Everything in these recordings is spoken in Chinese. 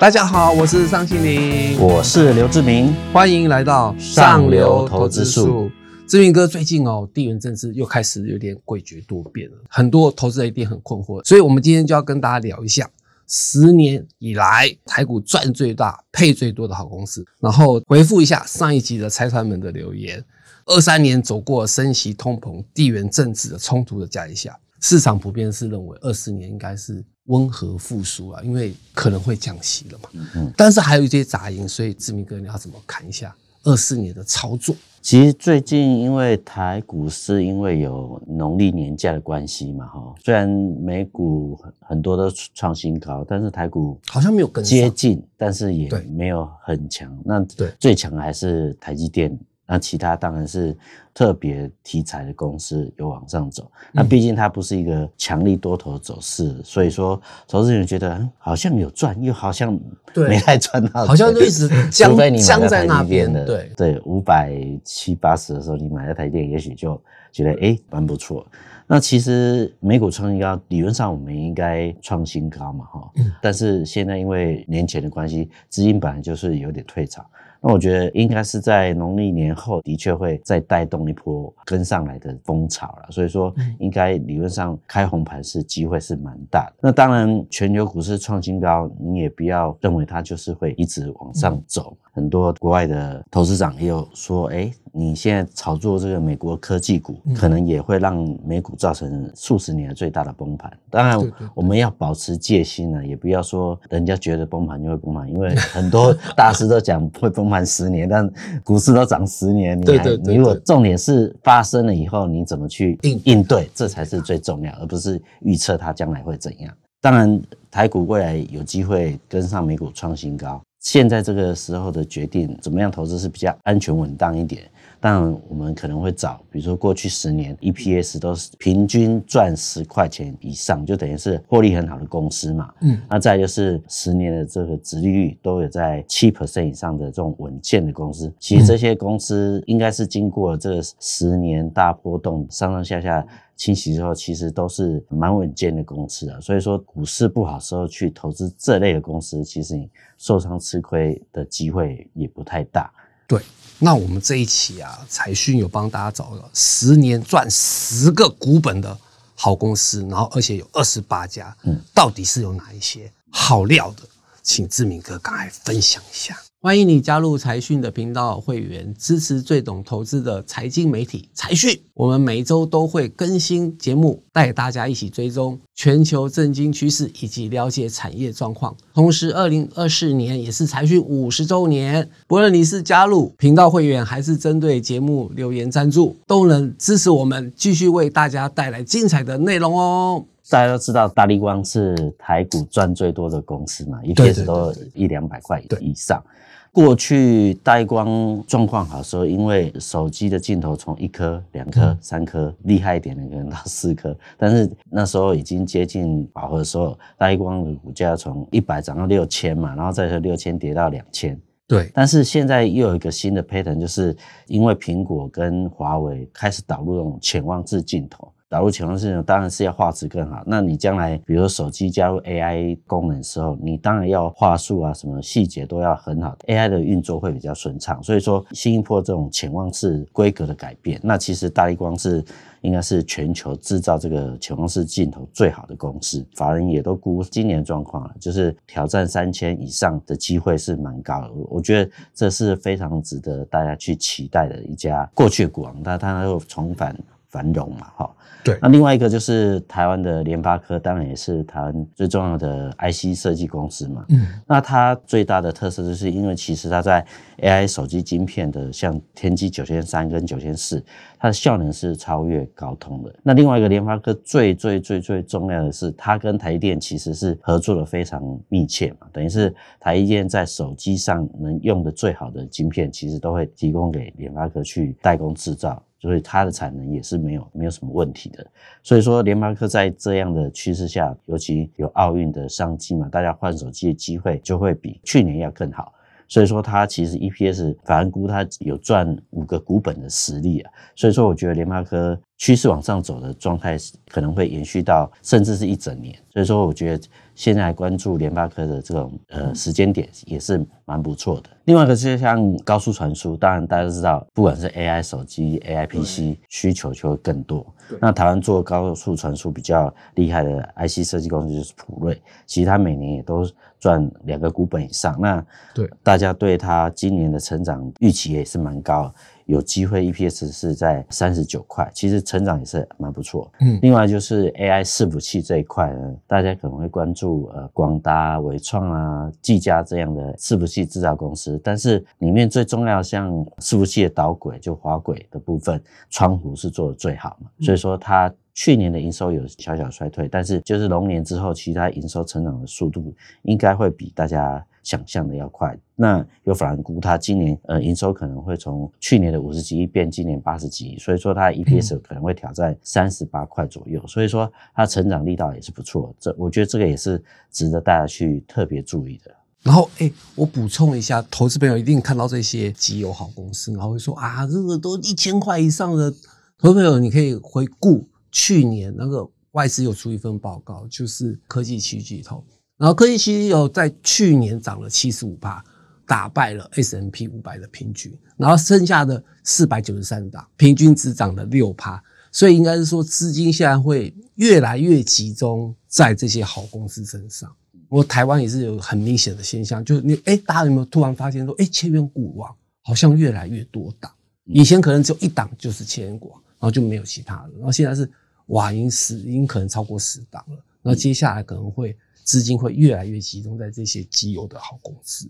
大家好，我是尚庆林，我是刘志明，欢迎来到上流投资术。志明哥，最近哦，地缘政治又开始有点诡谲多变了，很多投资人一定很困惑，所以我们今天就要跟大家聊一下十年以来台股赚最大、配最多的好公司，然后回复一下上一集的财团们的留言。二三年走过升息、通膨、地缘政治的冲突的压力下，市场普遍是认为二四年应该是温和复苏啊，因为可能会降息了嘛。嗯，但是还有一些杂音，所以志明哥你要怎么看一下二四年的操作？其实最近因为台股是因为有农历年假的关系嘛，哈，虽然美股很多都创新高，但是台股好像没有跟接近，但是也没有很强。那对最强的还是台积电。那其他当然是特别题材的公司有往上走，那毕竟它不是一个强力多头走势，所以说投资人觉得好像有赚，又好像没太赚到，好像就一直僵僵在那边的。对对，五百七八十的时候你买了台电，也许就觉得诶蛮不错。那其实美股创新高，理论上我们应该创新高嘛哈，但是现在因为年前的关系，资金本来就是有点退潮。那我觉得应该是在农历年后，的确会再带动一波跟上来的风潮了。所以说，应该理论上开红盘是机会是蛮大的。那当然，全球股市创新高，你也不要认为它就是会一直往上走。很多国外的投资长也有说，哎，你现在炒作这个美国科技股，可能也会让美股造成数十年最大的崩盘。当然，我们要保持戒心呢，也不要说人家觉得崩盘就会崩盘，因为很多大师都讲会崩盘十年，但股市都涨十年，你还你如果重点是发生了以后，你怎么去应应对，这才是最重要，而不是预测它将来会怎样。当然，台股未来有机会跟上美股创新高。现在这个时候的决定，怎么样投资是比较安全稳当一点？当然，我们可能会找，比如说过去十年 EPS 都是平均赚十块钱以上，就等于是获利很好的公司嘛。嗯，那再就是十年的这个殖利率都有在七 percent 以上的这种稳健的公司。其实这些公司应该是经过这十年大波动，上上下下。清洗之后，其实都是蛮稳健的公司啊，所以说股市不好时候去投资这类的公司，其实你受伤吃亏的机会也不太大。对，那我们这一期啊，财讯有帮大家找了十年赚十个股本的好公司，然后而且有二十八家，嗯，到底是有哪一些好料的？请志明哥赶快分享一下。欢迎你加入财讯的频道会员，支持最懂投资的财经媒体财讯。我们每周都会更新节目，带大家一起追踪全球政经趋势以及了解产业状况。同时，二零二四年也是财讯五十周年，不论你是加入频道会员，还是针对节目留言赞助，都能支持我们继续为大家带来精彩的内容哦。大家都知道，大立光是台股赚最多的公司嘛，一辈子都一两百块以上。过去大立光状况好的时候，因为手机的镜头从一颗、两颗、三颗，厉害一点的可能到四颗，但是那时候已经接近饱和的时候，大立光的股价从一百涨到六千嘛，然后再从六千跌到两千。对，但是现在又有一个新的 pattern，就是因为苹果跟华为开始导入这种潜望式镜头。导入潜望式当然是要画质更好。那你将来比如手机加入 AI 功能的时候，你当然要画素啊，什么细节都要很好，AI 的运作会比较顺畅。所以说新一波这种潜望式规格的改变，那其实大力光是应该是全球制造这个潜望式镜头最好的公司。法人也都估今年状况了，就是挑战三千以上的机会是蛮高的。我觉得这是非常值得大家去期待的一家过去的股王，但它又重返繁荣嘛，哈。对，那另外一个就是台湾的联发科，当然也是台湾最重要的 IC 设计公司嘛。嗯，那它最大的特色就是因为其实它在 AI 手机晶片的，像天玑九千三跟九千四，它的效能是超越高通的。那另外一个联发科最最最最重要的是，它跟台积电其实是合作的非常密切嘛，等于是台积电在手机上能用的最好的晶片，其实都会提供给联发科去代工制造。所以它的产能也是没有没有什么问题的。所以说联发科在这样的趋势下，尤其有奥运的商机嘛，大家换手机的机会就会比去年要更好。所以说它其实 EPS 反而估它有赚五个股本的实力啊。所以说我觉得联发科趋势往上走的状态可能会延续到甚至是一整年，所以说我觉得现在关注联发科的这种呃时间点也是蛮不错的。另外一个就是像高速传输，当然大家都知道，不管是 AI 手机、AI PC 需求就会更多。那台湾做高速传输比较厉害的 IC 设计公司就是普瑞，其实它每年也都赚两个股本以上。那对大家对它今年的成长预期也是蛮高的。有机会 EPS 是在三十九块，其实成长也是蛮不错。嗯，另外就是 AI 伺服器这一块呢，大家可能会关注呃广达、伟创啊、技嘉这样的伺服器制造公司，但是里面最重要像伺服器的导轨就滑轨的部分，川湖是做的最好嘛，所以说它去年的营收有小小衰退，但是就是龙年之后，其他营收成长的速度应该会比大家想象的要快，那有法人估它今年呃营收可能会从去年的五十几亿变今年八十几亿，所以说它 EPS 可能会挑战三十八块左右，所以说它成长力道也是不错，这我觉得这个也是值得大家去特别注意的。然后哎、欸，我补充一下，投资朋友一定看到这些绩优好公司，然后会说啊，这个都一千块以上的投资朋友，你可以回顾去年那个外资有出一份报告，就是科技七巨头。然后科技其实有在去年涨了七十五趴，打败了 S&P 五百的平均，然后剩下的四百九十三档平均只涨了六趴，所以应该是说资金现在会越来越集中在这些好公司身上。我台湾也是有很明显的现象，就是你哎，大家有没有突然发现说，哎，千元股王好像越来越多档，以前可能只有一档就是千元股王，然后就没有其他的，然后现在是哇，已经十，已经可能超过十档了，然后接下来可能会。资金会越来越集中在这些绩优的好公司。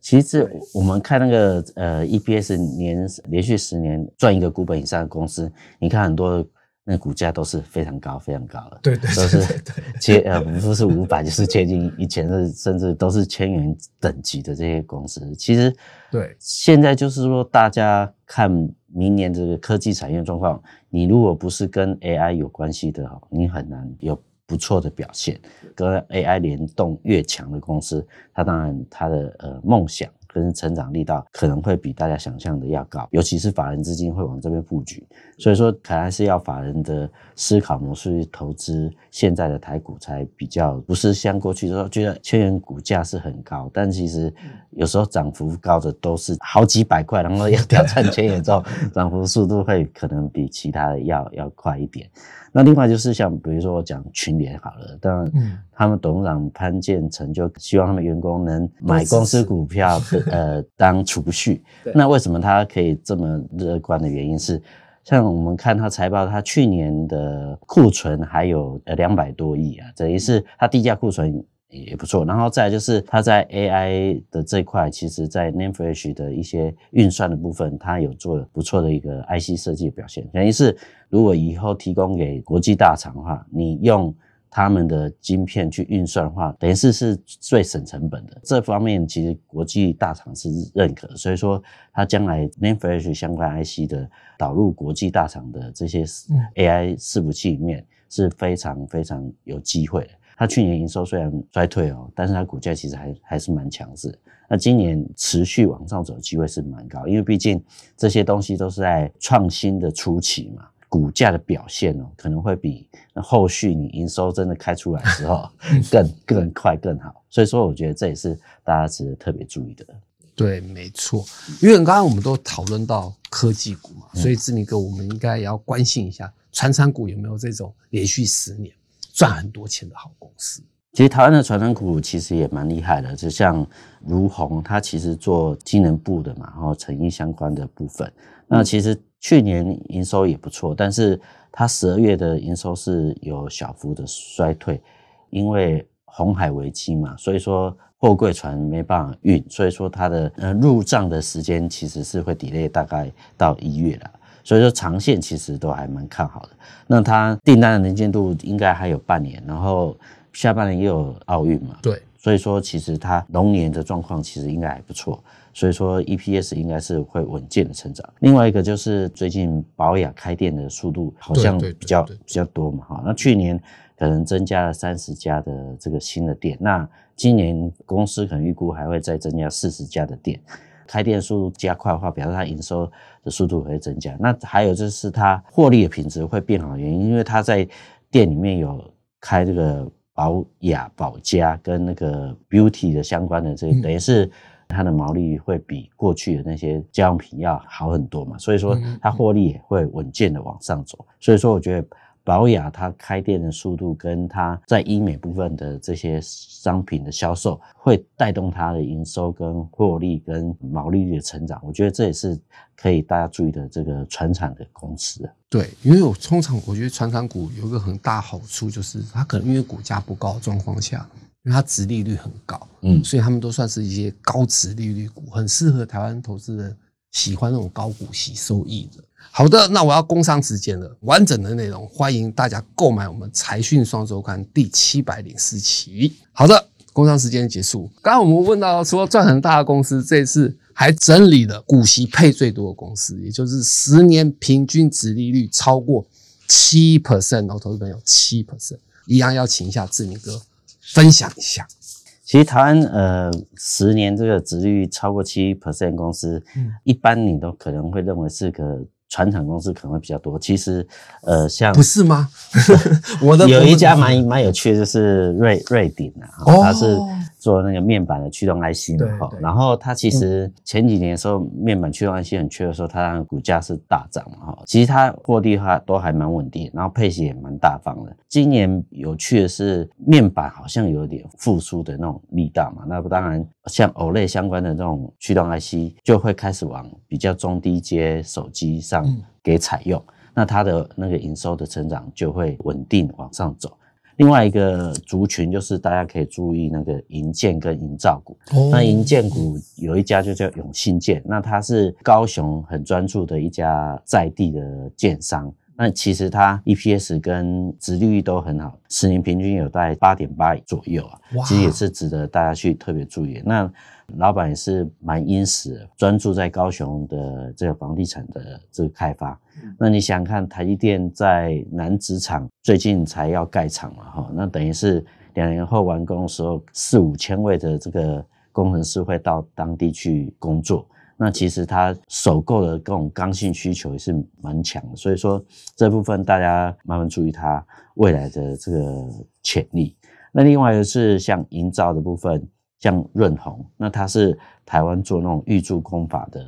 其实我们看那个呃 EPS 年连续十年赚一个股本以上的公司，你看很多那股价都是非常高、非常高的。对对，都是接呃不是五百就是接近一千，是甚至都是千元等级的这些公司。其实对，现在就是说大家看明年这个科技产业状况，你如果不是跟 AI 有关系的哈，你很难有。不错的表现，跟 AI 联动越强的公司，它当然它的呃梦想跟成长力道可能会比大家想象的要高，尤其是法人资金会往这边布局，所以说可能是要法人的思考模式去投资现在的台股才比较，不是像过去说觉得千元股价是很高，但其实有时候涨幅高的都是好几百块，然后要挑战 千元之后，涨幅速度会可能比其他的要要快一点。那另外就是像比如说我讲群联好了，当然，他们董事长潘建成就希望他们员工能买公司股票，呃，当储蓄。那为什么他可以这么乐观的原因是，像我们看他财报，他去年的库存还有呃两百多亿啊，等于是他低价库存。也不错，然后再来就是它在 AI 的这块，其实在 NAND Flash 的一些运算的部分，它有做不错的一个 IC 设计的表现。等于是，如果以后提供给国际大厂的话，你用他们的晶片去运算的话，等于是是最省成本的。这方面其实国际大厂是认可，所以说它将来 NAND Flash 相关 IC 的导入国际大厂的这些 AI 伺服器里面是非常非常有机会的。它去年营收虽然衰退哦，但是它股价其实还还是蛮强势。那今年持续往上走的机会是蛮高，因为毕竟这些东西都是在创新的初期嘛，股价的表现哦可能会比后续你营收真的开出来的时候 更更快更好。所以说，我觉得这也是大家值得特别注意的。对，没错，因为刚刚我们都讨论到科技股嘛，所以志明哥，我们应该也要关心一下传产股有没有这种连续十年。赚很多钱的好公司，其实台湾的传产股其实也蛮厉害的，就像如虹，它其实做机能部的嘛，然后成衣相关的部分。那其实去年营收也不错，但是它十二月的营收是有小幅的衰退，因为红海危机嘛，所以说货柜船没办法运，所以说它的呃入账的时间其实是会 delay 大概到一月了。所以说长线其实都还蛮看好的，那它订单的能见度应该还有半年，然后下半年又有奥运嘛，对，所以说其实它龙年的状况其实应该还不错，所以说 EPS 应该是会稳健的成长。另外一个就是最近保雅开店的速度好像比较比较多嘛，哈，那去年可能增加了三十家的这个新的店，那今年公司可能预估还会再增加四十家的店。开店速度加快的话，表示它营收的速度会增加。那还有就是它获利的品质会变好的原因，因为它在店里面有开这个保雅、保家跟那个 beauty 的相关的这个，等于是它的毛利会比过去的那些家用品要好很多嘛，所以说它获利也会稳健的往上走。所以说，我觉得。宝雅它开店的速度，跟它在医美部分的这些商品的销售，会带动它的营收、跟获利、跟毛利率的成长。我觉得这也是可以大家注意的这个传产的公司。对，因为我通常我觉得传产股有一个很大好处，就是它可能因为股价不高的状况下，因为它殖利率很高，嗯，所以他们都算是一些高殖利率股，很适合台湾投资人喜欢那种高股息收益的。好的，那我要工商时间了。完整的内容，欢迎大家购买我们财讯双周刊第七百零四期。好的，工商时间结束。刚刚我们问到说赚很大的公司，这次还整理了股息配最多的公司，也就是十年平均值利率超过七 percent，然后投资朋友七 percent，一样要请一下志明哥分享一下。其实台湾呃十年这个殖利率超过七 percent 公司，嗯，一般你都可能会认为是个。传产公司可能会比较多，其实，呃，像不是吗？我的有一家蛮蛮有趣的，就是瑞瑞鼎啊，它是。做那个面板的驱动 IC 嘛，哈，然后它其实前几年的时候，面板驱动 IC 很缺的时候，它那个股价是大涨嘛，哈，其实它获利的话都还蛮稳定，然后配息也蛮大方的。今年有趣的是，面板好像有点复苏的那种力道嘛，那不当然像 OLED 相关的这种驱动 IC 就会开始往比较中低阶手机上给采用，那它的那个营收的成长就会稳定往上走。另外一个族群就是大家可以注意那个银建跟银造股。Oh. 那银建股有一家就叫永信建，那它是高雄很专注的一家在地的建商。那其实它 EPS 跟殖利率都很好，十年平均有在八点八左右啊.其实也是值得大家去特别注意。那老板也是蛮殷实，专注在高雄的这个房地产的这个开发。那你想看台积电在南子厂最近才要盖厂了哈，那等于是两年后完工的时候，四五千位的这个工程师会到当地去工作。那其实它首购的各种刚性需求也是蛮强的，所以说这部分大家慢慢注意它未来的这个潜力。那另外就是像营造的部分，像润鸿，那它是台湾做那种预铸工法的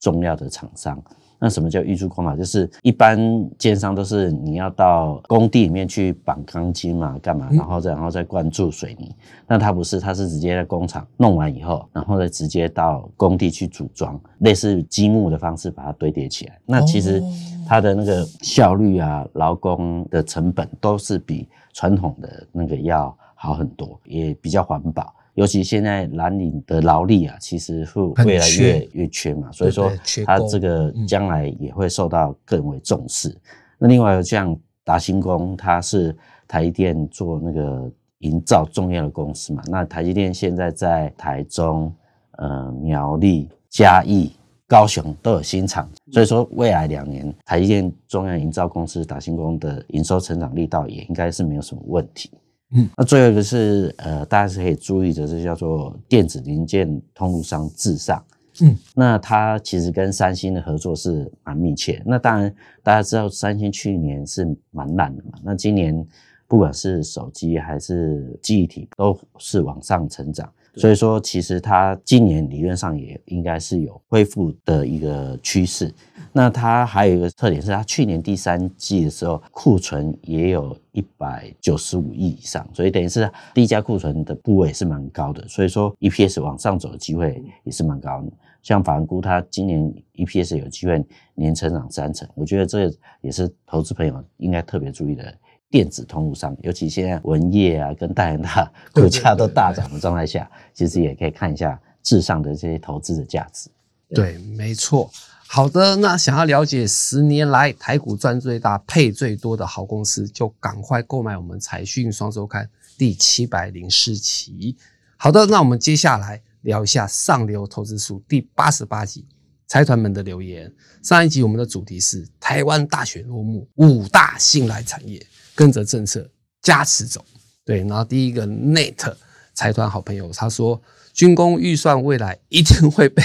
重要的厂商。那什么叫预铸工法？就是一般建商都是你要到工地里面去绑钢筋嘛，干嘛，然后再然后再灌注水泥。那它不是，它是直接在工厂弄完以后，然后再直接到工地去组装，类似积木的方式把它堆叠起来。那其实它的那个效率啊，劳工的成本都是比传统的那个要好很多，也比较环保。尤其现在蓝领的劳力啊，其实会越来越越缺嘛，所以说它这个将来也会受到更为重视。那另外像达新工，它是台积电做那个营造重要的公司嘛。那台积电现在在台中、呃苗栗、嘉义、高雄都有新厂，所以说未来两年台积电中央营造公司达新工的营收成长力道也应该是没有什么问题。嗯，那最后一个是呃，大家是可以注意的，是叫做电子零件通路商至上。嗯，那它其实跟三星的合作是蛮密切。那当然，大家知道三星去年是蛮烂的嘛。那今年不管是手机还是记忆体，都是往上成长。所以说，其实它今年理论上也应该是有恢复的一个趋势。那它还有一个特点是，它去年第三季的时候库存也有一百九十五亿以上，所以等于是第一家库存的部位是蛮高的。所以说 EPS 往上走的机会也是蛮高的。像法人估，它今年 EPS 有机会年成长三成，我觉得这也是投资朋友应该特别注意的。电子通路上，尤其现在文业啊跟大元大 股价都大涨的状态下，其实也可以看一下至上的这些投资的价值。对，没错。好的，那想要了解十年来台股赚最大、配最多的好公司，就赶快购买我们财讯双周刊第七百零四期。好的，那我们接下来聊一下上流投资术第八十八集财团们的留言。上一集我们的主题是台湾大选落幕，五大信赖产业。跟着政策加持走，对。然后第一个 Net 财团好朋友他说，军工预算未来一定会被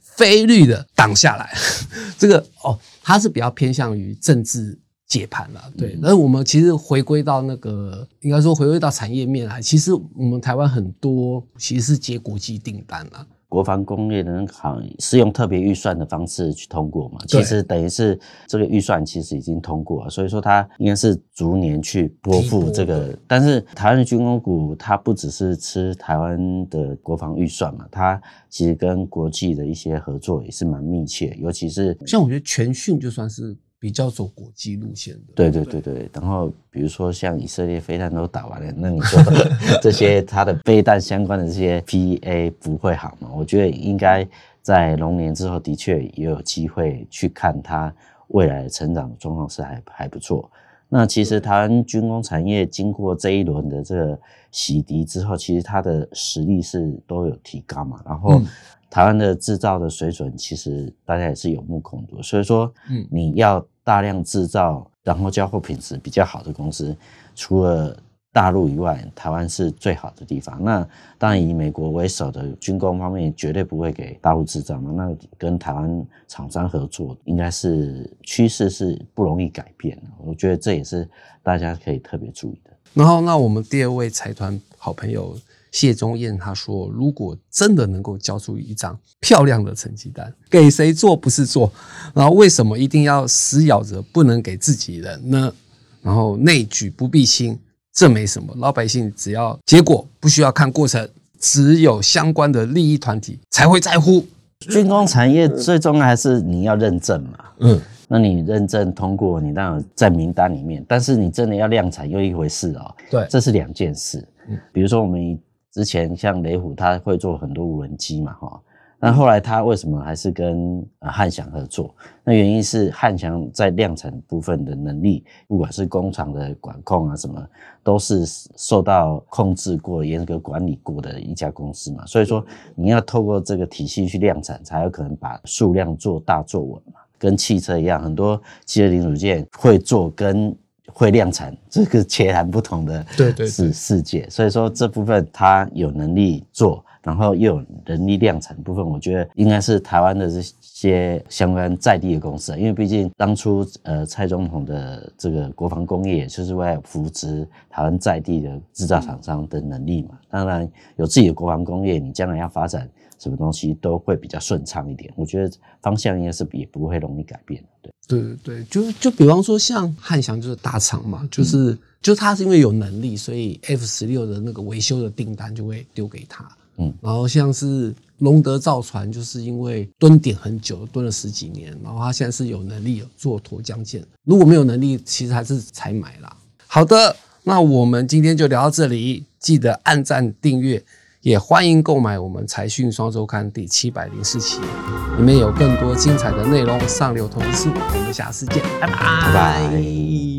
非绿的挡下来。这个哦，他是比较偏向于政治解盘了。对，那、嗯、我们其实回归到那个，应该说回归到产业面来，其实我们台湾很多其实是接国际订单了。国防工业的行是用特别预算的方式去通过嘛？其实等于是这个预算其实已经通过了，所以说它应该是逐年去拨付这个。但是台湾的军工股它不只是吃台湾的国防预算嘛，它其实跟国际的一些合作也是蛮密切，尤其是像我觉得全讯就算是。比较走国际路线的，对对对对。然后比如说像以色列飞弹都打完了，那你说 这些它的飞弹相关的这些 PA 不会好吗？我觉得应该在龙年之后，的确也有机会去看它未来的成长状况是还还不错。那其实台湾军工产业经过这一轮的这个洗涤之后，其实它的实力是都有提高嘛，然后。台湾的制造的水准，其实大家也是有目共睹。所以说，嗯，你要大量制造，然后交货品质比较好的公司，除了大陆以外，台湾是最好的地方。那当然，以美国为首的军工方面，绝对不会给大陆制造嘛。那跟台湾厂商合作，应该是趋势是不容易改变的。我觉得这也是大家可以特别注意的。然后，那我们第二位财团好朋友。谢宗彦他说：“如果真的能够交出一张漂亮的成绩单，给谁做不是做？然后为什么一定要死咬着不能给自己人呢？然后内举不避亲，这没什么，老百姓只要结果，不需要看过程，只有相关的利益团体才会在乎。军工产业最重要还是你要认证嘛，嗯，那你认证通过，你当然在名单里面，但是你真的要量产又一回事哦，对，这是两件事。嗯比如说我们。”之前像雷虎，他会做很多无人机嘛，哈。那后来他为什么还是跟汉翔合作？那原因是汉翔在量产部分的能力，不管是工厂的管控啊什么，都是受到控制过、严格管理过的一家公司嘛。所以说，你要透过这个体系去量产，才有可能把数量做大做稳嘛。跟汽车一样，很多汽车零组件会做跟。会量产，这个截然不同的对对世世界，所以说这部分他有能力做，然后又有能力量产的部分，我觉得应该是台湾的这些相关在地的公司，因为毕竟当初呃蔡总统的这个国防工业，就是为了扶持台湾在地的制造厂商的能力嘛。当然有自己的国防工业，你将来要发展什么东西都会比较顺畅一点。我觉得方向应该是也不会容易改变，对。对对对，就就比方说像汉翔就是大厂嘛，就是、嗯、就他是因为有能力，所以 F 十六的那个维修的订单就会丢给他。嗯，然后像是龙德造船，就是因为蹲点很久，蹲了十几年，然后他现在是有能力做沱江舰。如果没有能力，其实还是才买啦。好的，那我们今天就聊到这里，记得按赞订阅。也欢迎购买我们财讯双周刊第七百零四期，里面有更多精彩的内容。上流投资，我们下次见，拜拜。